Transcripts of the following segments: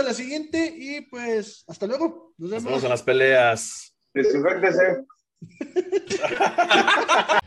a la siguiente y pues hasta luego. Nos Nos vemos. vemos en las peleas. Desinfectese.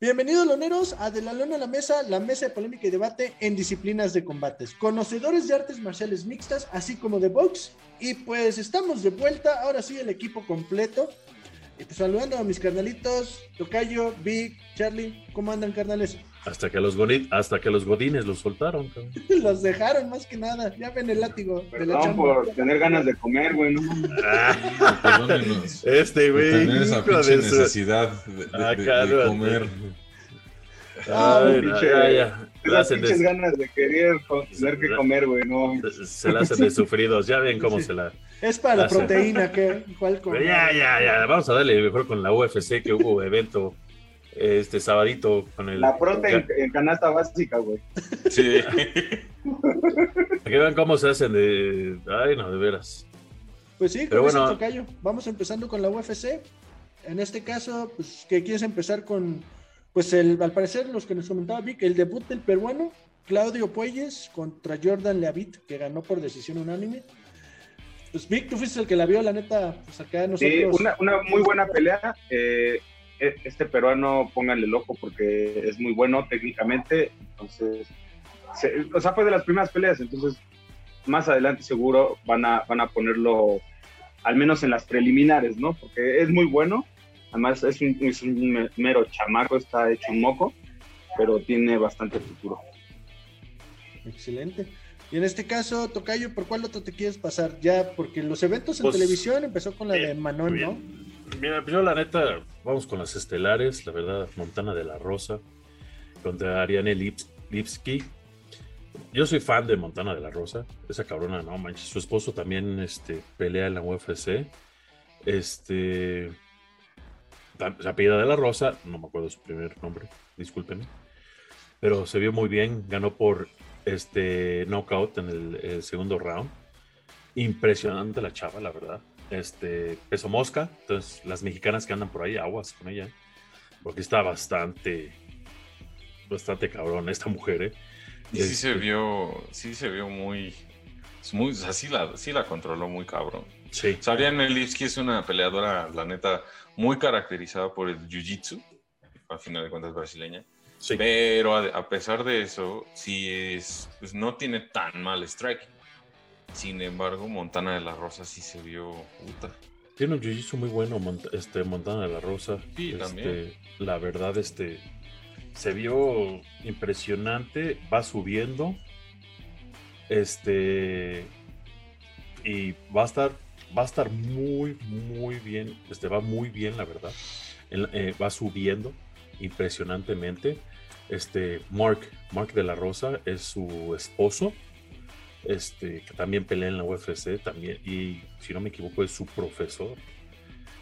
Bienvenidos, loneros, a De la Lona a la Mesa, la mesa de polémica y debate en disciplinas de combates. Conocedores de artes marciales mixtas, así como de box. Y pues estamos de vuelta, ahora sí, el equipo completo. Pues saludando a mis carnalitos, Tocayo, Vic, Charlie, ¿cómo andan, carnales? Hasta que los, hasta que los godines los soltaron. cabrón. Los dejaron más que nada. Ya ven el látigo de la Perdón chamba. por tener ganas de comer, güey. No. Ah, este güey. tener esa pinche de su- necesidad de, de- Ah, de- de cálmate. comer. Ah, Ay, pinche- ya. Pinches de- ganas de querer tener que comer, güey. No, se la hacen de sufridos. Ya ven cómo Sí. se la. Es para la Ah, proteína, que igual con. Ya, ya, ya. Vamos a darle mejor con la UFC que hubo evento este sabadito con el. la prote en, en canasta básica, güey. Sí. Para que vean cómo se hacen de. Ay, no, de veras. Pues sí, Pero con eso, bueno. Tocayo. Vamos empezando con la UFC. En este caso, pues, que quieres empezar con, pues, el, al parecer, los que nos comentaba Vic, el debut del peruano, Claudio Puelles contra Jordan Leavitt, que ganó por decisión unánime. Pues, Vic, tú fuiste el que la vio, la neta, pues acá nosotros. Sí, una, una muy buena pelea. Eh, este peruano, pónganle loco porque es muy bueno técnicamente. Entonces, se- o sea, fue de las primeras peleas. Entonces, más adelante seguro van a, van a ponerlo, al menos en las preliminares, ¿no? Porque es muy bueno. Además, es un, es un me- mero chamaco, está hecho un moco, pero tiene bastante futuro. Excelente. Y en este caso, Tocayo, ¿por cuál otro te quieres pasar? Ya, porque los eventos en Pues, televisión empezó con la eh, de Manon, ¿no? Mira, yo la neta, vamos con las estelares, la verdad, Montana de la Rosa contra Ariane Lips- Lipski. Yo soy fan de Montana de la Rosa, esa cabrona, no manches, su esposo también este, pelea en la UFC. Este. Se apellida de la Rosa, no me acuerdo su primer nombre, discúlpenme. Pero se vio muy bien, ganó por este knockout en el segundo round. Impresionante la chava, la verdad este peso mosca. Entonces, las mexicanas que andan por ahí, aguas con ella. Porque está bastante, bastante cabrón esta mujer, ¿eh? Y sí se Este, vio, sí se vio muy, muy, o sea, sí la, sí la controló muy cabrón. Sí, Ariane Lipski es una peleadora, la neta, muy caracterizada por el jiu-jitsu, al final de cuentas brasileña. sí. Pero a, a pesar de eso, sí es, pues no tiene tan mal strike. Sin embargo, Montana de la Rosa sí se vio puta. Tiene un jiu-jitsu muy bueno, Mont- este, Montana de la Rosa. Sí, Este, también. La verdad, este, se vio impresionante, va subiendo. Este, y va a estar, va a estar muy, muy bien, este, va muy bien, la verdad. En- eh, va subiendo impresionantemente. Este, Mark, Mark de la Rosa es su esposo este, que también pelea en la UFC, también, y si no me equivoco, es su profesor.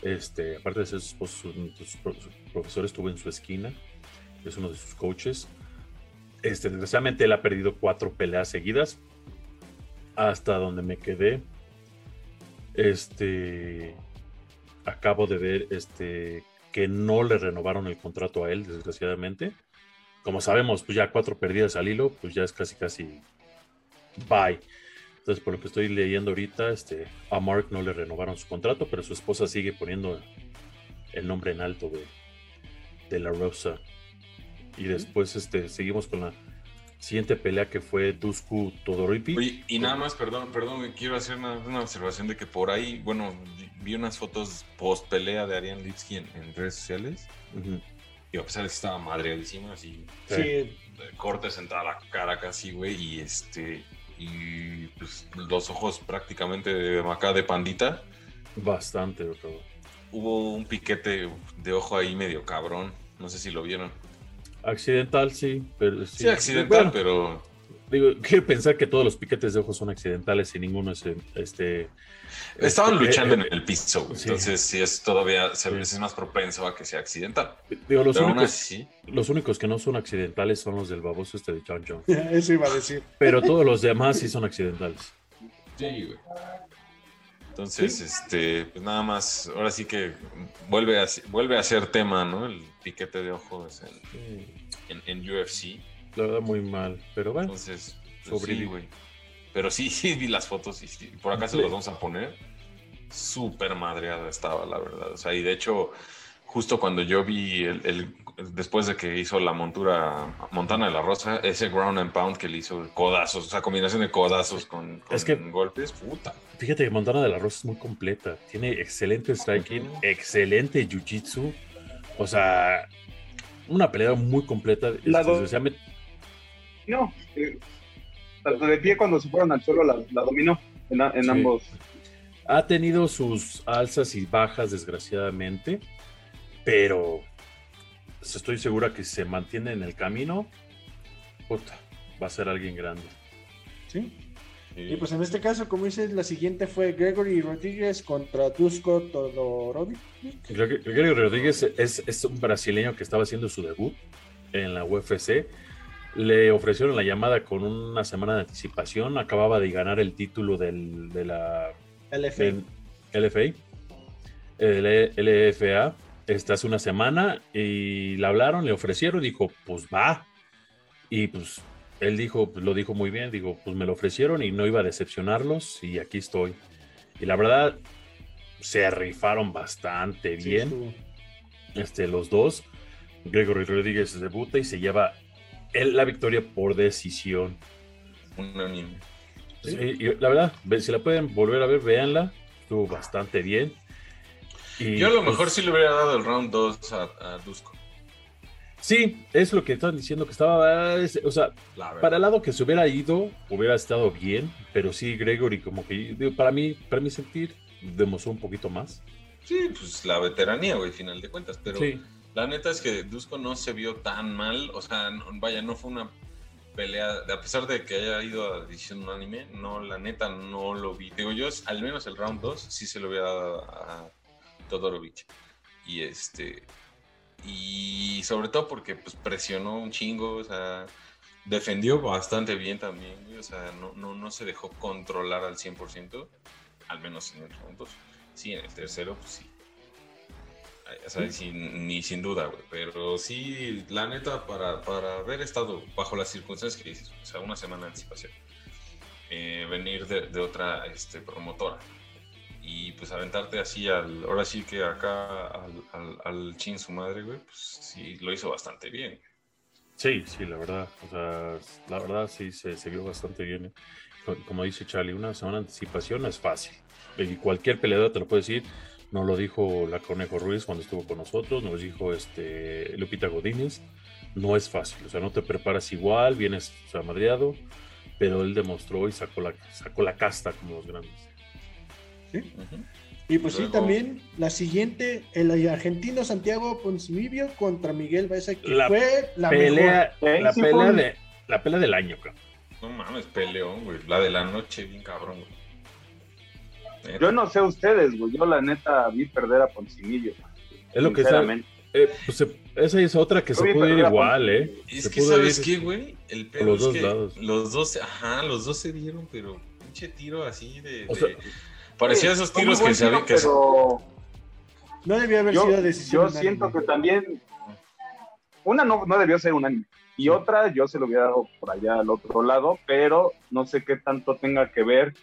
Este, aparte de ser su su profesor estuvo en su esquina, es uno de sus coaches. Este, desgraciadamente él ha perdido cuatro peleas seguidas, hasta donde me quedé. Este, acabo de ver este, que no le renovaron el contrato a él, desgraciadamente. Como sabemos, pues ya cuatro perdidas al hilo, pues ya es casi, casi bye. Entonces, por lo que estoy leyendo ahorita, este, a Mark no le renovaron su contrato, pero su esposa sigue poniendo el nombre en alto de, de la Rosa. Y después este, seguimos con la siguiente pelea que fue Dusku Todoripi. Oye, y nada más, perdón, perdón, quiero hacer una, una observación de que por ahí, bueno, vi unas fotos post pelea de Ariane Lipski en, en redes sociales. Y a pesar de que estaba madreadísima, así, Sí. Cortes en toda la cara casi, güey, y este, y pues los ojos prácticamente de acá de pandita. Bastante, creo. Hubo un piquete de ojo ahí medio cabrón, no sé si lo vieron. Accidental, sí, pero sí. Sí, accidental, Bueno, pero digo, quiero pensar que todos los piquetes de ojos son accidentales y ninguno es este. estaban este, luchando eh, en el piso, sí. entonces sí es todavía, se- Sí. es más propenso a que sea accidental. Digo, los Pero únicos, así, los únicos que no son accidentales son los del baboso este de John Jones. eso iba a decir. Pero todos los demás sí son accidentales. Sí, güey. Entonces, este, pues nada más, ahora sí que vuelve a, vuelve a ser tema, ¿no? El piquete de ojos en, en, UFC. La verdad, muy mal, pero bueno. Entonces, pues sí, güey. Pero sí, sí vi las fotos y por acá se los vamos a poner. Súper madreada estaba, la verdad. O sea, y de hecho, justo cuando yo vi el, después de que hizo la montura Montana de la Rosa, ese ground and pound que le hizo codazos, o sea, combinación de codazos con, golpes, puta. Fíjate que Montana de la Rosa es muy completa, tiene excelente striking, excelente jiu-jitsu, o sea, una pelea muy completa. La este, No, eh, de pie cuando se fueron al suelo la, dominó en, ambos. Ha tenido sus alzas y bajas, desgraciadamente pero estoy segura que si se mantiene en el camino, puta, va a ser alguien grande. ¿Sí? Y pues en este caso, como dices, la siguiente fue Gregory Rodríguez contra Dusko Todorovic. Gregory Rodríguez es, un brasileño que estaba haciendo su debut en la UFC. Le ofrecieron la llamada con una semana de anticipación. Acababa de ganar el título del, de la LFA. LFA. El LFA este, hace una semana y le hablaron, le ofrecieron, dijo, pues va. Y pues él dijo, pues lo dijo muy bien, digo, pues me lo ofrecieron y no iba a decepcionarlos y aquí estoy. Y la verdad, se rifaron bastante bien. este, los dos. Gregory Rodríguez debuta y se lleva la victoria por decisión. Unánime. la verdad, si la pueden volver a ver, véanla. Estuvo bastante bien. Yo a lo mejor pues sí le hubiera dado el round 2 a, a Dusko. Sí, es lo que estaban diciendo que estaba, o sea, para el lado que se hubiera ido, hubiera estado bien, pero sí, Gregory, como que para mí, para mí sentir, demostró un poquito más. Sí, pues la veteranía, güey, final de cuentas, pero la neta es que Dusko no se vio tan mal, o sea, vaya, no fue una pelea, a pesar de que haya ido a un anime, no, la neta no lo vi. Digo yo, al menos el round 2 sí se lo hubiera dado a Todorovic. Y este. Y sobre todo porque pues, presionó un chingo, o sea, defendió bastante bien también, o sea, no, no, se dejó controlar al 100%, al menos en el segundo. Sí, en el tercero, pues sí. O sea, sin, ni sin duda, güey. Pero sí, la neta, para, para, haber estado bajo las circunstancias que dices, o sea, una semana de anticipación, eh, venir de, de, otra este, promotora, y pues aventarte así al, ahora sí que acá al, al, chin su madre, güey, pues sí, lo hizo bastante bien. Sí, sí, la verdad, o sea, la verdad sí se, se vio bastante bien. ¿eh? Como dice Charlie, una semana de anticipación es fácil. Y cualquier peleador te lo puede decir. Nos lo dijo la Conejo Ruiz cuando estuvo con nosotros, nos dijo este Lupita Godínez. No es fácil, o sea, no te preparas igual, vienes o sea, madreado, pero él demostró y sacó la, sacó la casta como los grandes. Y pues sí, también la siguiente, el argentino Santiago Ponzimibio contra Miguel Baeza, que fue la pelea, La, pelea de, la pelea del año, cabrón. No mames, peleón, güey. La de la noche, bien cabrón, Yo no sé ustedes, güey. Yo la neta vi perder a Ponzimibio. Es lo que. Eh, pues esa es otra que se puede ir igual, ¿eh? Es que, ¿sabes qué, güey? El pedo los dos que lados. Los dos, ajá, los dos se dieron, pero pinche tiro así de. Parecía esos tiros que se habían. Que pero... No debió haber sido decisión. Yo siento que también. Una no, no debió ser unánime. Y otra, yo se lo hubiera dado por allá al otro lado, pero no sé qué tanto tenga que ver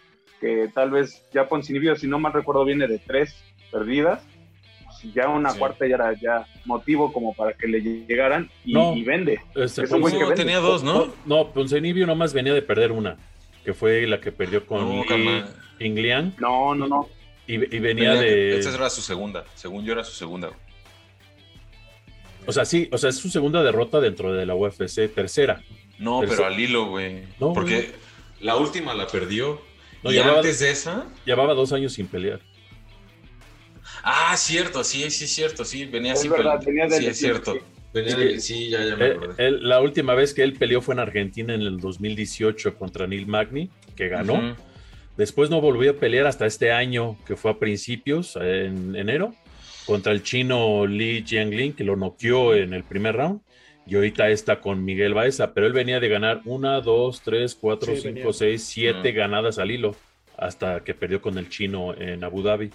que tal vez ya Poncinibio, si no mal recuerdo, viene de tres perdidas. Pues ya una cuarta ya era ya motivo como para que le llegaran y, vende. Este, tenía dos, ¿no? No, Poncinibio nomás venía de perder una, que fue la que perdió con Inglian. No, no, no. Y, venía de. Esta era su segunda. Según yo, era su segunda. O sea, sí, o sea, es su segunda derrota dentro de la UFC, tercera. No, pero al hilo, güey. Porque la última la perdió. Y antes de esa. Llevaba dos años sin pelear. Ah, cierto, sí, sí, es cierto, sí, venía sin pelear. Sí, es cierto. sí, ya, ya me acordé. la última vez que él peleó fue en Argentina en el 2018 contra Neil Magny, que ganó. Después no volvió a pelear hasta este año, que fue a principios, en enero, contra el chino Li Jianglin, que lo noqueó en el primer round. Y ahorita está con Miguel Baeza, pero él venía de ganar una, dos, tres, cuatro, cinco, seis, siete ganadas al hilo. hasta que perdió con el chino en Abu Dhabi.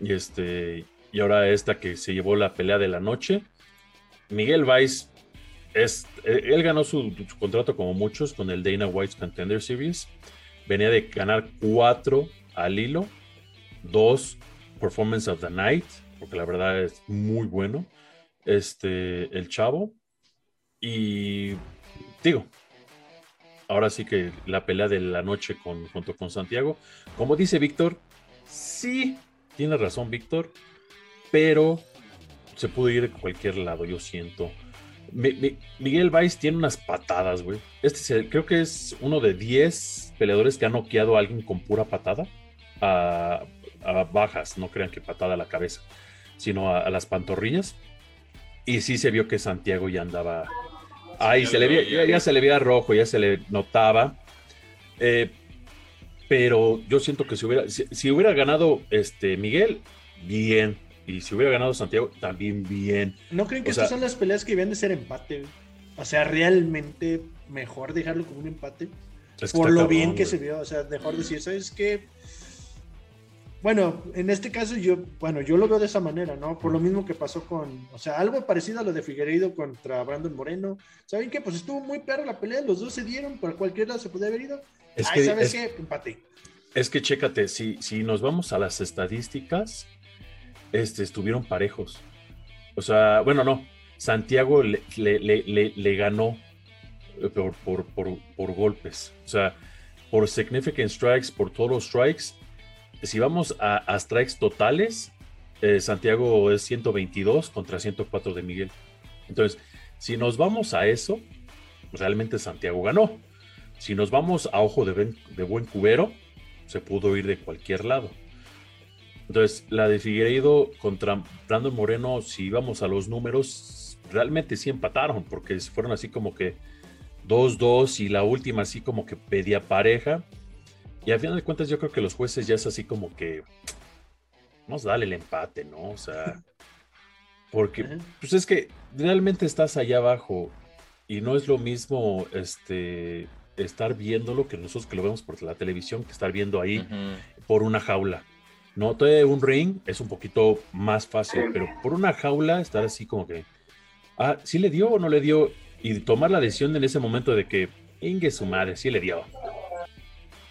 Y, este, y ahora esta que se llevó la pelea de la noche. Miguel Weiss, es, él ganó su, contrato como muchos con el Dana White's Contender Series. Venía de ganar cuatro al hilo, dos Performance of the Night, porque la verdad es muy bueno. Este, el chavo. Y digo, ahora sí que la pelea de la noche junto con Santiago. Como dice Víctor, sí, tiene razón Víctor, pero se pudo ir a cualquier lado, yo siento. Miguel Valls tiene unas patadas, güey. Este creo que es uno de 10 peleadores que ha noqueado a alguien con pura patada. A, bajas, no crean que patada a la cabeza, sino a, las pantorrillas. Y sí se vio que Santiago ya andaba Ahí se le ya, se le veía rojo, ya se le notaba. Eh, pero yo siento que si hubiera, si, hubiera ganado este Miguel, bien. Y si hubiera ganado Santiago, también bien. ¿No creen que estas son las peleas que deben de ser empate? O sea, realmente mejor dejarlo como un empate. por lo bien que se vio. O sea, mejor decir, ¿sabes qué? Bueno, en este caso yo, bueno, yo lo veo de esa manera, ¿no? Por lo mismo que pasó con, o sea, algo parecido a lo de Figueiredo contra Brandon Moreno. ¿Saben qué? Pues estuvo muy perro la pelea, los dos se dieron, por cualquiera se podía haber ido. Es que, ¿sabes qué? Empate. Es que chécate, si, si nos vamos a las estadísticas, este, estuvieron parejos. O sea, bueno, no, Santiago le, le, ganó eh, por, por, por, por golpes. O sea, por significant strikes, por total strikes, si vamos a, strikes totales, eh, Santiago es 122 contra 104 de Miguel. Entonces, si nos vamos a eso, realmente Santiago ganó. Si nos vamos a ojo de, de buen cubero, se pudo ir de cualquier lado. Entonces, la de Figueiredo contra Brandon Moreno, si vamos a los números, realmente sí empataron, porque fueron así como que 2-2 y la última así como que pedía pareja. Y al final de cuentas, yo creo que los jueces ya es así como que nos dale el empate, ¿no? O sea, porque pues es que realmente estás allá abajo y no es lo mismo este estar viéndolo que nosotros que lo vemos por la televisión que estar viendo ahí por una jaula. No, todo un ring es un poquito más fácil, pero por una jaula estar así como que, ah, sí le dio o no le dio, y tomar la decisión en ese momento de que, Inge su madre, sí le dio.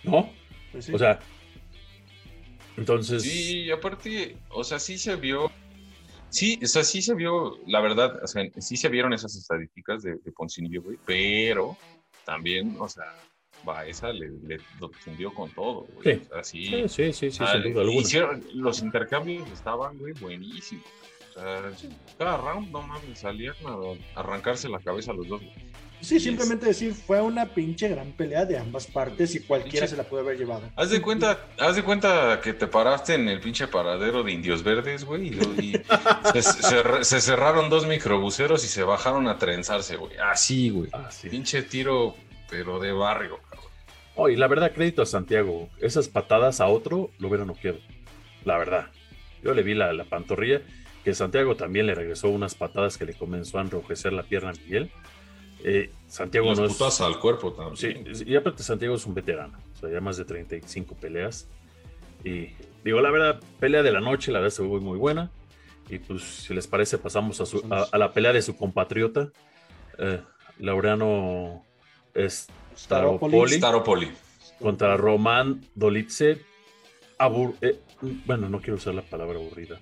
¿No? Pues o sea, entonces. Sí, aparte, o sea, sí se vio. Sí, o sea, sí se vio, la verdad, o sea, sí se vieron esas estadísticas de, de Poncinillo, güey, pero también, o sea, va, esa le, le lo fundió con todo, güey. Sí. sí, sí, sí, sí, sin duda alguna. los intercambios estaban, güey, buenísimos. O sea, cada round, no mames, salían a arrancarse la cabeza a los dos, güey. Sí, simplemente decir, fue una pinche gran pelea de ambas partes y cualquiera se la puede haber llevado. Haz de cuenta, haz de cuenta que te paraste en el pinche paradero de Indios Verdes, güey, y, se, cerraron dos microbuseros y se bajaron a trenzarse, güey. Así, güey. Pinche tiro, pero de barrio, cabrón. Oh, y la verdad, crédito a Santiago. Esas patadas a otro lo hubieran noqueado. La verdad. Yo le vi la, la pantorrilla, que Santiago también le regresó unas patadas que le comenzó a enrojecer la pierna a Miguel eh, Santiago no es. al cuerpo también. Sí, y aparte Santiago es un veterano, o sea, ya más de 35 peleas. Y digo, la verdad, pelea de la noche, la verdad se fue muy buena. Y pues, si les parece, pasamos a, la pelea de su compatriota, eh, Laureano Staropoli, contra Román Dolitze. Eh, bueno, no quiero usar la palabra aburrida.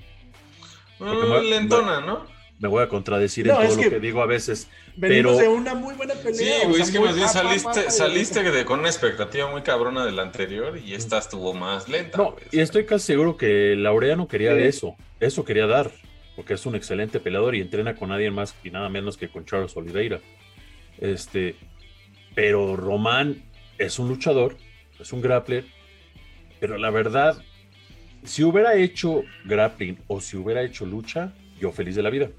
Mm, lentona, ¿no? Me voy a contradecir en todo lo que digo a veces. Venimos de una muy buena pelea. Sí, güey, es que más bien saliste, saliste con una expectativa muy cabrona del anterior y esta estuvo más lenta. No, y estoy casi seguro que Laureano quería de eso. Eso quería dar, porque es un excelente peleador y entrena con nadie más y nada menos que con Charles Oliveira. Este, pero Román es un luchador, es un grappler, pero la verdad, si hubiera hecho grappling o si hubiera hecho lucha, yo feliz de la vida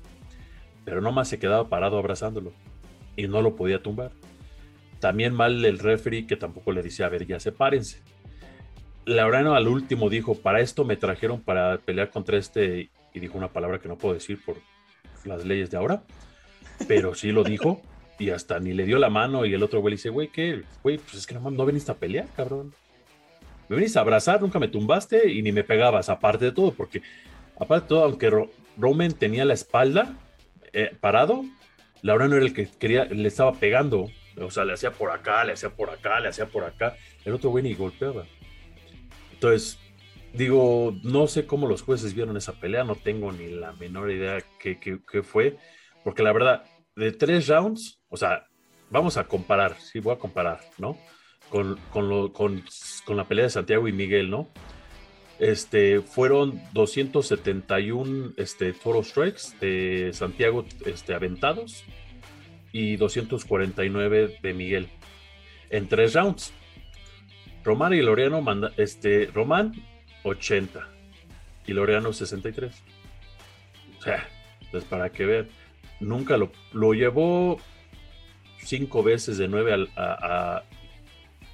pero nomás se quedaba parado abrazándolo y no lo podía tumbar. También mal el referee que tampoco le decía, a ver, ya sepárense. Laureano al último dijo, para esto me trajeron para pelear contra este, y dijo una palabra que no puedo decir por las leyes de ahora, pero sí lo dijo y hasta ni le dio la mano y el otro güey le dice, güey, ¿qué? Güey, pues es que no, no veniste a pelear, cabrón. me venís a abrazar, nunca me tumbaste y ni me pegabas, aparte de todo, porque aparte de todo, aunque Roman tenía la espalda eh, parado, Laura no era el que quería, le estaba pegando, o sea, le hacía por acá, le hacía por acá, le hacía por acá, el otro güey ni golpeaba. Entonces, digo, no sé cómo los jueces vieron esa pelea, no tengo ni la menor idea qué, qué fue, porque la verdad, de tres rounds, o sea, vamos a comparar, sí, voy a comparar, ¿no? Con, con, la pelea de Santiago y Miguel, ¿no? Este, fueron 271 este, strikes de Santiago este, aventados y 249 de Miguel en tres rounds. Román y Loreano, manda, este, Román 80 y Loreano 63. O sea, pues para que vean, nunca lo, lo llevó cinco veces de nueve al,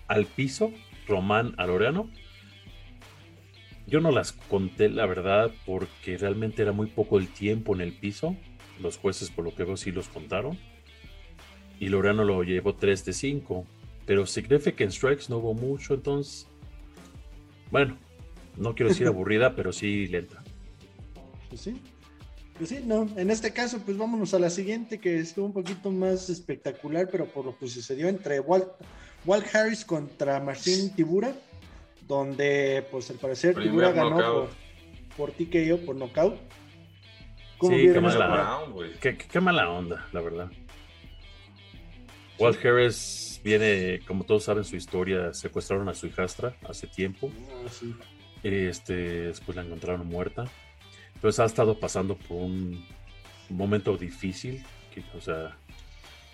al piso, Román a Loreano. Yo no las conté, la verdad, porque realmente era muy poco el tiempo en el piso. Los jueces, por lo que veo, sí los contaron. Y Loreano lo llevó 3 de 5. Pero Significant Strikes no hubo mucho, entonces. Bueno, no quiero decir aburrida, pero sí lenta. Pues sí. Pues sí, no, en este caso, pues vámonos a la siguiente, que estuvo un poquito más espectacular, pero por lo que sucedió entre Walt, Walt Harris contra Martín Tibura, donde, pues al parecer, Tibura ganó por, por TKO, por knockout. sí, qué mala, qué, mala onda, la verdad. Walt Harris viene, como todos saben su historia, secuestraron a su hijastra hace tiempo. Ah, este, después la encontraron muerta. Entonces ha estado pasando por un momento difícil, que, o sea,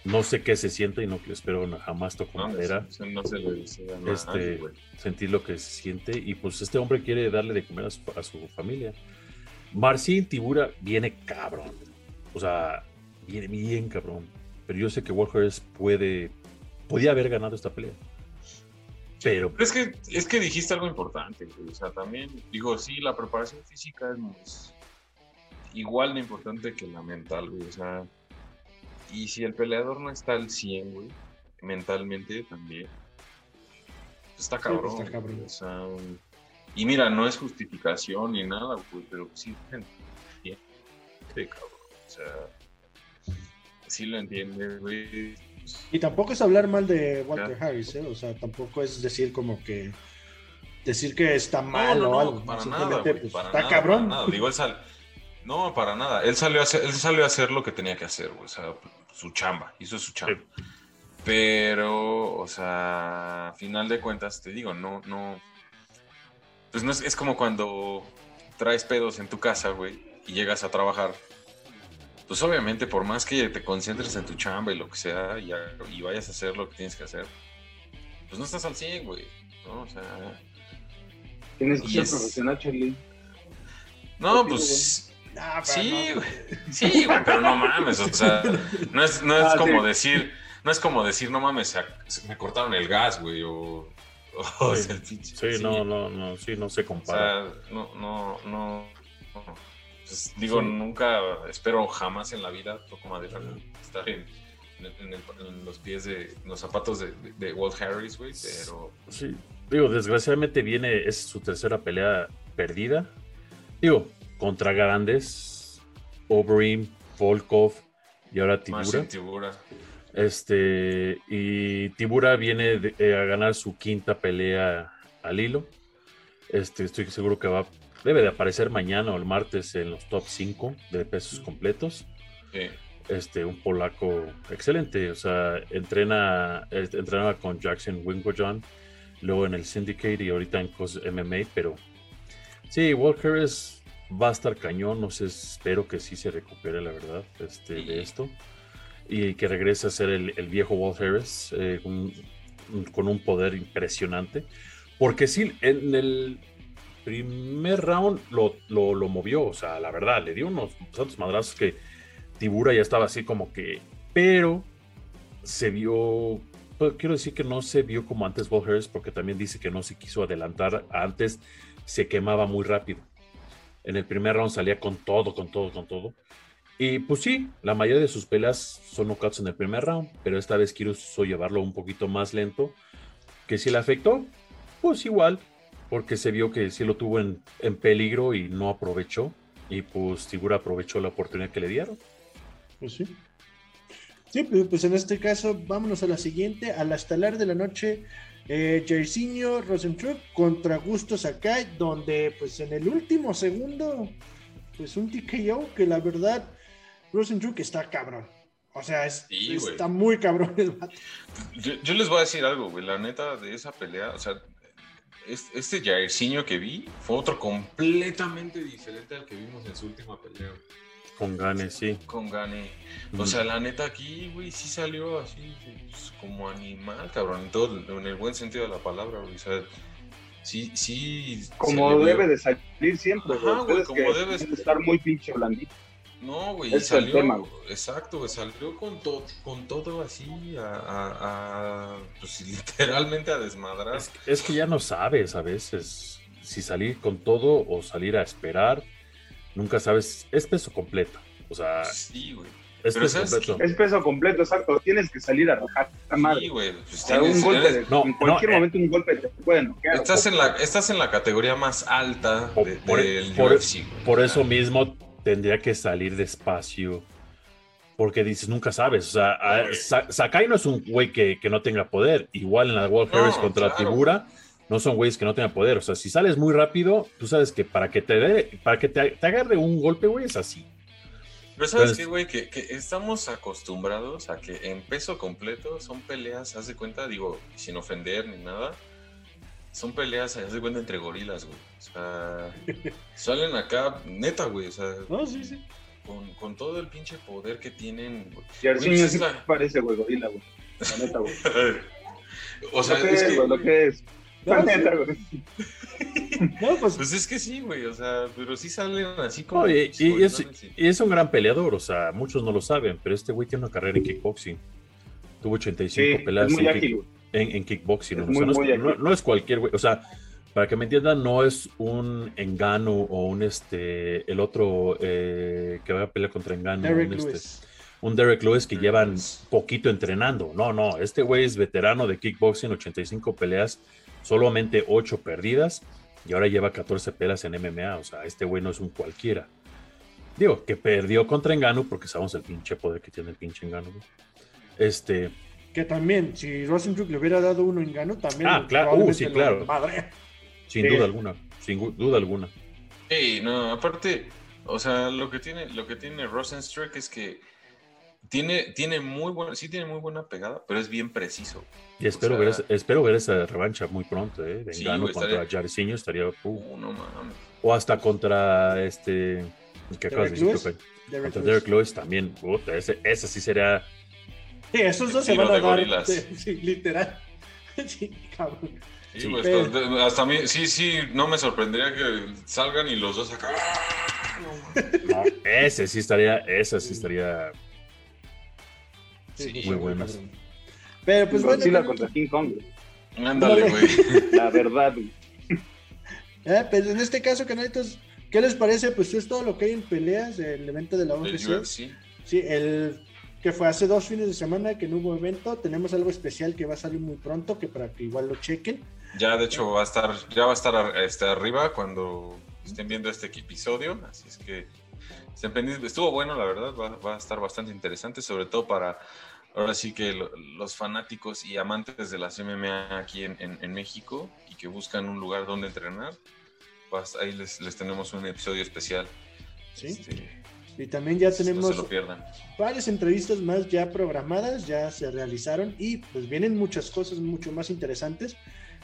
no sé qué se siente y no espero jamás tocar madera. No, se le este, sentir lo que se siente y pues este hombre quiere darle de comer a su, familia. Marcin Tibura viene cabrón, o sea, viene bien cabrón, pero yo sé que Warhorse puede, podía haber ganado esta pelea. Pero, es que es que dijiste algo importante, o sea, también digo, sí, la preparación física es igual de importante que la mental, güey. O sea, y si el peleador no está al 100, güey, mentalmente también, pues está pues cabrón. está cabrón. O sea, y mira, no es justificación ni nada, güey, pero sí, sí, cabrón. O sea, sí lo entiende, güey. Y tampoco es hablar mal de Walter Harris, ¿eh? O sea, tampoco es decir como que decir que está mal o algo. Para nada, pues, está cabrón. Para nada. Digo, no, para nada. Él salió a hacer, él salió a hacer lo que tenía que hacer, O sea, su chamba, hizo su chamba. Pero, o sea, a final de cuentas, te digo, no, no. Pues no es, es como cuando traes pedos en tu casa, güey, y llegas a trabajar. Pues obviamente, por más que te concentres en tu chamba y lo que sea, y, y vayas a hacer lo que tienes que hacer, pues no estás al 100, güey. ¿no? O sea. Tienes que ser profesional, Charlie. No, pues sí, güey. Sí, güey, pero no mames, o sea, no es, no es ah, como decir, no es como decir, no mames, me cortaron el gas, güey, o, o sí, sí, no, no, no, sí, no se compara. O sea, no, no, no. Pues, digo, nunca, espero jamás en la vida, toco madera, estar en, en, los pies de, los zapatos de, de Walt Harris, güey, pero... Sí, digo, desgraciadamente viene, es su tercera pelea perdida. Digo, contra grandes, Overeem, Volkov y ahora Tibura. Este, y Tibura viene eh, a ganar su quinta pelea al hilo. Este, estoy seguro que va, debe de aparecer mañana o el martes en los top 5 de pesos completos. Este, un polaco excelente, o sea, entrena, entrenaba con Jackson Winklejohn, luego en el Syndicate y ahorita en COS MMA, pero sí, Walker es va a estar cañón, no sé, espero que sí se recupere la verdad este, de esto. Y que regrese a ser el, viejo Walt Harris eh, con, un poder impresionante, porque sí, en el primer round lo, lo, movió, o sea, la verdad, le dio unos santos madrazos que Tibura ya estaba así como que, pero se vio pues, quiero decir que no se vio como antes Walt Harris porque también dice que no se quiso adelantar antes se quemaba muy rápido en el primer round salía con todo, con todo, con todo. Y pues sí, la mayoría de sus peleas son knockouts en el primer round, pero esta vez quiso llevarlo un poquito más lento. Que si le afectó, pues igual, porque se vio que sí lo tuvo en, en peligro y no aprovechó. Y pues Figura aprovechó la oportunidad que le dieron. Pues sí. Sí, pues, pues en este caso, vámonos a la siguiente, a la estelar de la noche, eh, Jairzinho Rosentrup contra Gusto Sakai, donde pues en el último segundo, pues un TKO que la verdad, Rosentrup está cabrón. O sea, es, está muy cabrón el yo, yo, les voy a decir algo, güey, la neta de esa pelea, o sea, este Jairzinho que vi fue otro completamente diferente al que vimos en su última pelea. Con Gane, sí. Con Gane. O sea, la neta aquí, güey, sí salió así pues, como animal, cabrón, en, todo, en el buen sentido de la palabra, güey. O sea, sí, sí. Como debe de salir siempre, güey. como debe estar muy pinche blandito. No, güey, salió, exacto, güey, salió con, todo con todo así, a, pues literalmente a desmadrar. Es, que ya no sabes a veces si salir con todo o salir a esperar, nunca sabes, es peso completo, o sea... Sí, güey. Es peso completo. Es peso completo, exacto. Tienes que salir a rajar la madre. Sí, güey. Pues un golpe no, en cualquier eh, momento un golpe te puede noquear. Estás, en la, estás en la categoría más alta de, por, del por, UFC, Por eso mismo tendría que salir despacio. Porque dices, nunca sabes. O sea, Sakai no es un güey que, no tenga poder. Igual en la World Harris contra Tibura, no son güeyes que no tengan poder. O sea, si sales muy rápido, tú sabes que para que te dé, para que te, agarre un golpe, güey, es así. Pero sabes qué, güey, que, estamos acostumbrados a que en peso completo son peleas, haz de cuenta, digo, sin ofender ni nada, son peleas, haz de cuenta, entre gorilas, güey. O sea, salen acá, neta, güey. O sea, no, sí, sí. Con, con todo el pinche poder que tienen. Y así me sí parece, güey, gorila, güey. La neta, güey. o sea, es que... lo que es. La neta, güey. No, pues... pues... es que sí, güey, o sea, pero sí salen así como... y, y, es, y, es, un gran peleador, o sea, muchos no lo saben, pero este güey tiene una carrera en kickboxing. Tuvo 85 sí, peleas. Ágil, en, kickboxing. no, es, cualquier güey. O sea, para que me entiendan, no es un Engano o un este, el otro eh, que va a pelear contra Engano. un, este, un, Derek Lewis que llevan poquito entrenando. No, no, este güey es veterano de kickboxing, 85 peleas, solamente 8 perdidas y ahora lleva 14 peleas en MMA. O sea, este güey no es un cualquiera. Digo, que perdió contra Engano porque sabemos el pinche poder que tiene el pinche Engano. Este, que también, si Rosenstruck le hubiera dado uno en gano, también. Ah, claro, uh, sí, claro. Sin duda alguna, sin duda alguna. Sí, no, aparte, o sea, lo que tiene, lo que tiene Rosenstruck es que tiene, tiene muy buena, sí tiene muy buena pegada, pero es bien preciso. Y espero, ver, espero ver esa revancha muy pronto, ¿eh? De Engano contra Jarcinho estaría. Uh, no mames. O hasta contra este. ¿Qué acabas de decir? Contra Derek Lewis también. Puta, ese, ese sí sería Sí, esos dos se van a dar. Sí, literal. Sí, cabrón. Sí, pues, hasta, a mí, sí, sí, no me sorprendería que salgan y los dos acá. No, ese sí estaría, ese sí estaría sí, muy buenas. Pero pues bueno. la contra King Kong. Ándale, güey. La verdad, güey. Eh, pues en este caso, canalitos, ¿qué les parece? Pues es todo lo que hay en peleas del evento de la UFC. Sí, el que fue hace dos fines de semana que no hubo evento. Tenemos algo especial que va a salir muy pronto, que para que igual lo chequen. Ya, de hecho, va a estar, ya va a estar este, arriba cuando estén viendo este episodio. Así es que estuvo bueno, la verdad, va, a estar bastante interesante, sobre todo para ahora sí que los fanáticos y amantes de las MMA aquí en, México y que buscan un lugar donde entrenar. ahí les, tenemos un episodio especial. Sí. Este, y también ya tenemos varias entrevistas más ya programadas, ya se realizaron y pues vienen muchas cosas mucho más interesantes.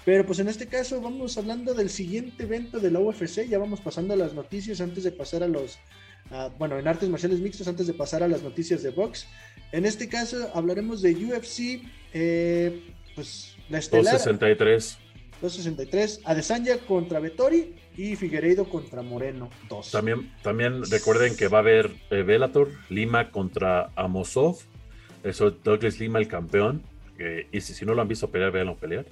Pero pues en este caso vamos hablando del siguiente evento de la UFC, ya vamos pasando a las noticias antes de pasar a los, bueno, en artes marciales mixtos antes de pasar a las noticias de box. En este caso hablaremos de UFC, eh, pues la estelar. 263. 263, Adesanya contra Vettori y Figueiredo contra Moreno 2. También, también recuerden que va a haber eh, Velator, Lima contra Amosov. Eso Douglas Lima, el campeón. y si, no lo han visto pelear, véanlo pelear.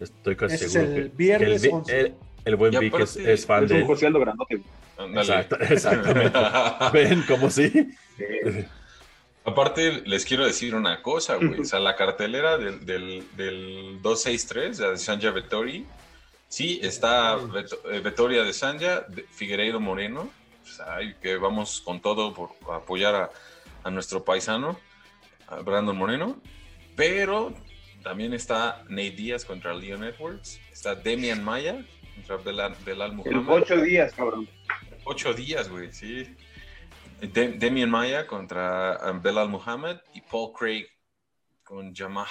Estoy casi seguro el viernes que el, buen Vic es, fan de. Exacto, exactamente. Ven, como si. Aparte, les quiero decir una cosa, güey. O sea, la cartelera del, del, del 263 de Adesanya Vettori Sí, está Vetoria de Sanja, Figueiredo Moreno, que vamos con todo por apoyar a, nuestro paisano, Brandon Moreno, pero también está Nate Díaz contra Leon Edwards, está Demian Maya contra Belal, Muhammad. ocho días, cabrón. Ocho días, güey, sí. Demian Maya contra um, Belal Muhammad y Paul Craig con Jamal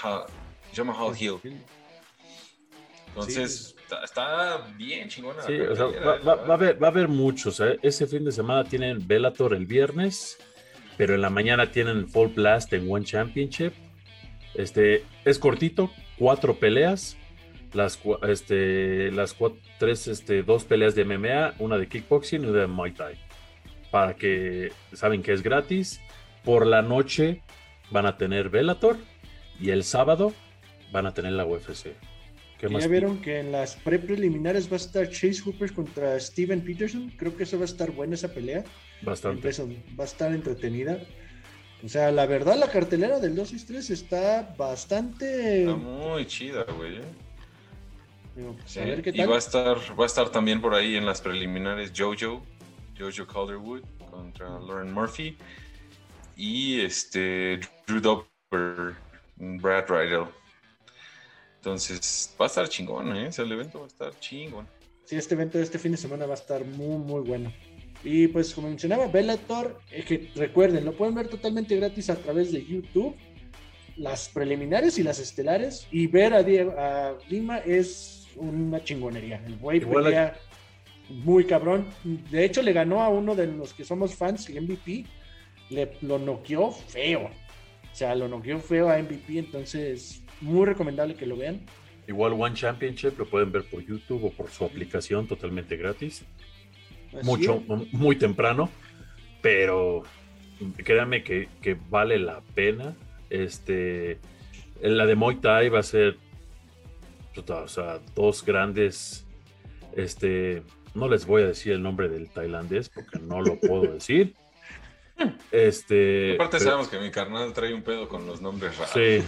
Hill. Entonces, está, bien chingona. Sí, va, a haber, va a haber muchos. ¿eh? Ese fin de semana tienen Bellator el viernes, pero en la mañana tienen Full Blast en One Championship. Este, es cortito, cuatro peleas. Las, este, las cuatro, tres, este, dos peleas de MMA, una de kickboxing y una de Muay Thai. Para que saben que es gratis. Por la noche van a tener Bellator y el sábado van a tener la UFC ya vieron que en las pre-preliminares va a estar Chase Hooper contra Steven Peterson. Creo que eso va a estar buena esa pelea. Bastante. va a estar entretenida. O sea, la verdad, la cartelera del 263 está bastante. Está muy chida, güey. ¿eh? Pues, y va a estar, va a estar también por ahí en las preliminares Jojo, Jojo Calderwood contra Lauren Murphy. Y este Drew Dober, Brad Rydell. Entonces, va a estar chingón, ¿eh? el evento va a estar chingón. Sí, este evento de este fin de semana va a estar muy, muy bueno. Y pues, como mencionaba, Bellator, eh, que recuerden, lo pueden ver totalmente gratis a través de YouTube. Las preliminares y las estelares. Y ver a, Diego, a Lima es una chingonería. El güey pelea muy cabrón. De hecho, le ganó a uno de los que somos fans, el MVP. Le, lo noqueó feo. O sea, lo noqueó feo a MVP. Entonces, muy recomendable que lo vean. Igual One Championship lo pueden ver por YouTube o por su aplicación totalmente gratis. Mucho, muy temprano, pero créanme que, vale la pena. Este, la de Muay Thai va a ser, o sea, dos grandes, este, no les voy a decir el nombre del tailandés porque no lo puedo decir. Este, Aparte sabemos que mi carnal trae un pedo con los nombres raros. Sí.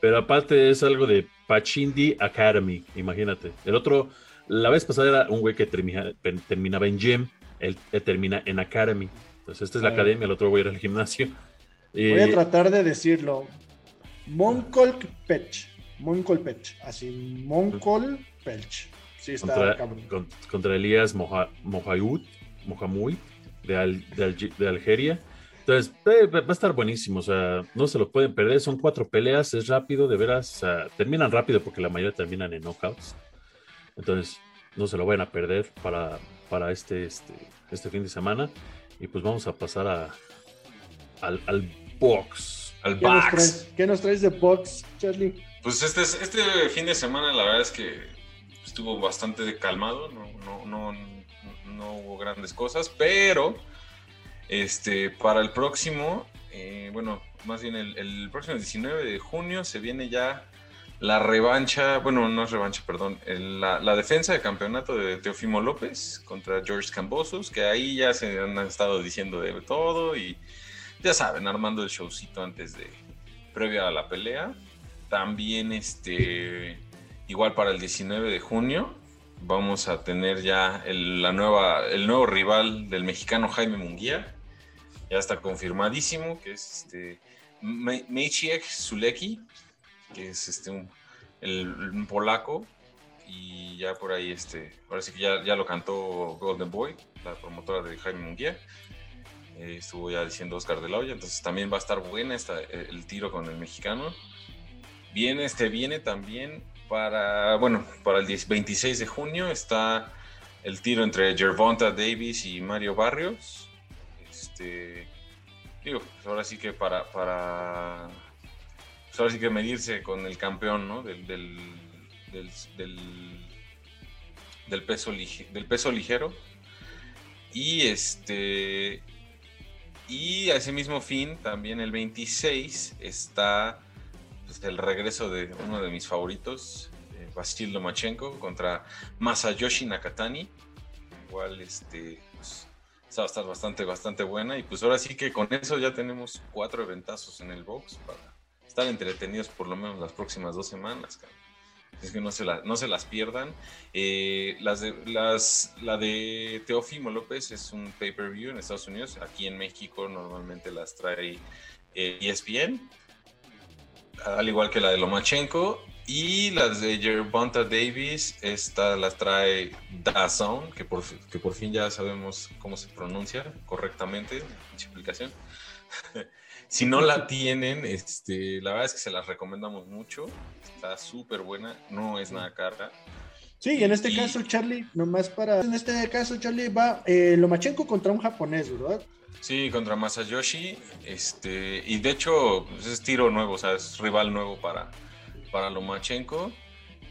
Pero aparte es algo de Pachindi Academy, imagínate. El otro, la vez pasada era un güey que terminaba en gym, él, termina en Academy. Entonces esta es la academia, el otro voy a ir al gimnasio. Voy a tratar de decirlo. Monkolk Pech. Pech. Así, Monkol Pech. Sí, está contra, cabrón. contra Elías Mohamed, de, de Algeria. Entonces, eh, va a estar buenísimo, o sea, no se lo pueden perder, son cuatro peleas, es rápido, de veras, terminan rápido porque la mayoría terminan en knockouts. Entonces, no se lo vayan a perder para, para este, este, este fin de semana. Y pues vamos a pasar a, al, al box. Al ¿Qué, box. Nos ¿Qué nos traes de box, Charlie? Pues este, este fin de semana la verdad es que estuvo bastante calmado, no, no, no, no hubo grandes cosas, pero este, para el próximo, eh, bueno, más bien el, próximo 19 de junio se viene ya la revancha, bueno, no es revancha, perdón, la, defensa de campeonato de Teofimo López contra George Cambosos, que ahí ya se han estado diciendo de todo y ya saben, armando el showcito antes de, previo a la pelea. También, este, igual para el 19 de junio, vamos a tener ya el, la nueva, el nuevo rival del mexicano Jaime Munguía ya está confirmadísimo, que es este Maciek Zuleki, que es este un, el, polaco, y ya por ahí, este, sí que ya, ya lo cantó Golden Boy, la promotora de Jaime Munguía. Eh, estuvo ya diciendo Oscar de la Hoya, entonces también va a estar buena esta, el tiro con el mexicano. Viene, este, viene también para, bueno, para el 26 de junio está el tiro entre Gervonta Davis y Mario Barrios. Este, digo, pues ahora sí que para, para pues ahora sí que medirse con el campeón, ¿no? Del, del, del, peso, del peso ligero. Y este. Y a ese mismo fin, también el 26, está pues, el regreso de uno de mis favoritos, eh, Vasil Lomachenko, contra Masayoshi Nakatani. Igual, este, pues, va a estar bastante, bastante buena. Y pues ahora sí que con eso ya tenemos cuatro eventazos en el box para estar entretenidos por lo menos las próximas dos semanas, Es que no se, no se las pierdan. Eh, las de, las, la de Teófimo López es un pay-per-view en Estados Unidos. Aquí en México normalmente las trae ESPN, eh, e al igual que la de Lomachenko. Y las de Gervonta Davis, esta las trae DAZN, que por, que por fin ya sabemos cómo se pronuncia correctamente, explicación. si no la tienen, este, la verdad es que se las recomendamos mucho. Está súper buena, no es nada cara. Sí, y en este caso, Charlie, nomás para. En este caso, Charlie va eh, Lomachenko contra un japonés, ¿verdad? Sí, contra Masayoshi. Este, y de hecho, pues, es tiro nuevo, o sea, es rival nuevo para, para Lomachenko.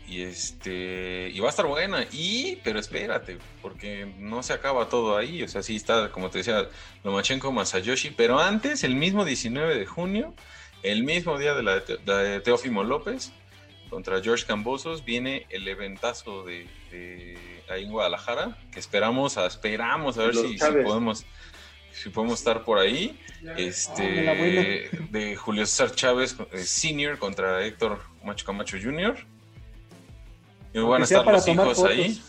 Y este. Y va a estar buena. Y, pero espérate, porque no se acaba todo ahí. O sea, sí está, como te decía, Lomachenko Masayoshi. Pero antes, el mismo 19 de junio, el mismo día de la de Teófimo López, contra George Cambosos, viene el eventazo de, ahí en Guadalajara, que esperamos, esperamos a ver si, podemos si podemos estar por ahí. Este ah, de Julio César Chávez eh, Senior contra Héctor Macho Camacho Jr. Y van a estar los hijos ahí.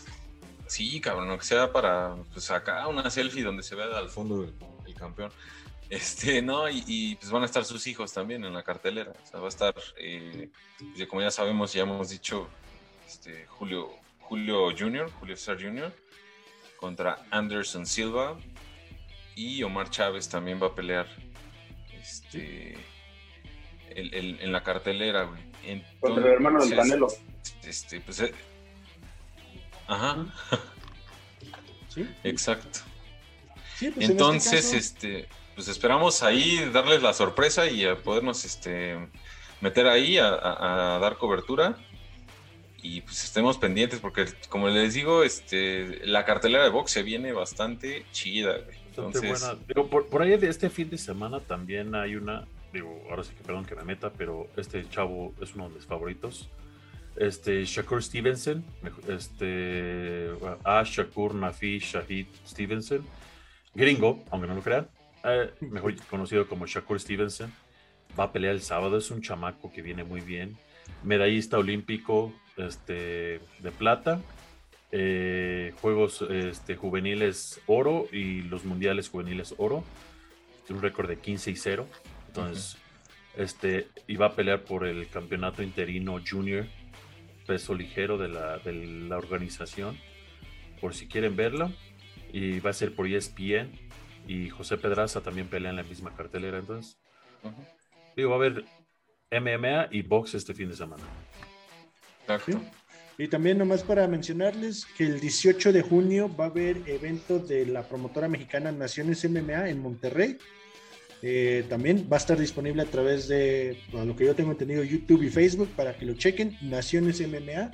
Sí, cabrón, que sea para pues acá una selfie donde se vea al fondo el campeón. Este, no, y, pues van a estar sus hijos también en la cartelera. O sea, va a estar, eh, pues, como ya sabemos, ya hemos dicho, este, Julio, Julio Jr., Julio César Jr., contra Anderson Silva. Y Omar Chávez también va a pelear este, en la cartelera, güey. contra el hermano del Canelo. Este, pues. Eh, ajá. Sí. Exacto. Sí, pues, este Entonces, este pues esperamos ahí darles la sorpresa y a podernos este, meter ahí a, dar cobertura. Y pues estemos pendientes porque, como les digo, este, la cartelera de box se viene bastante chida. Entonces... por, por, ahí de este fin de semana también hay una, digo, ahora sí que perdón que me meta, pero este chavo es uno de mis favoritos. Este, Shakur Stevenson, este, A. Shakur Nafi Shahid Stevenson, gringo, aunque no lo crean, eh, mejor conocido como Shakur Stevenson, va a pelear el sábado. Es un chamaco que viene muy bien. Medallista olímpico este, de plata. Eh, juegos este, juveniles oro y los mundiales juveniles oro. Un récord de 15 y 0. Entonces, este, va a pelear por el campeonato interino junior peso ligero de la, de la organización. Por si quieren verlo. Y va a ser por ESPN y José Pedraza también pelean en la misma cartelera. Entonces, digo, va a haber MMA y box este fin de semana. Y también nomás para mencionarles que el 18 de junio va a haber evento de la promotora mexicana Naciones MMA en Monterrey. Eh, también va a estar disponible a través de a lo que yo tengo entendido YouTube y Facebook para que lo chequen Naciones MMA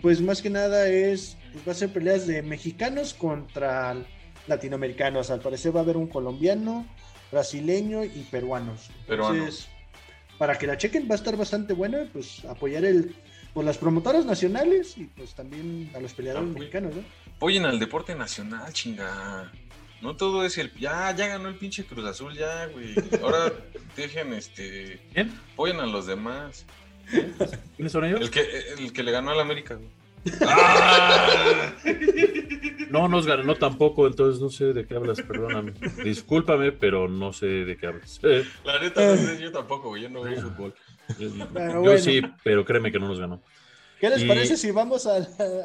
pues más que nada es pues va a ser peleas de mexicanos contra latinoamericanos. Al parecer va a haber un colombiano, brasileño y peruanos. Entonces, para que la chequen va a estar bastante buena, pues apoyar el por las promotoras nacionales y pues también a los peleadores mexicanos, ¿no? Apoyen al deporte nacional, chinga. No todo es el. Ya, ya ganó el pinche Cruz Azul, ya, güey. Ahora dejen este. ¿Quién? Apoyen a los demás. ¿Quiénes son ellos? El que, el que le ganó al América, güey. ¡Ah! No nos ganó tampoco, entonces no sé de qué hablas, perdóname. Discúlpame, pero no sé de qué hablas. La neta, no sé, yo tampoco, yo no veo fútbol. Yo sí, pero créeme que no nos ganó. ¿Qué les parece si vamos a,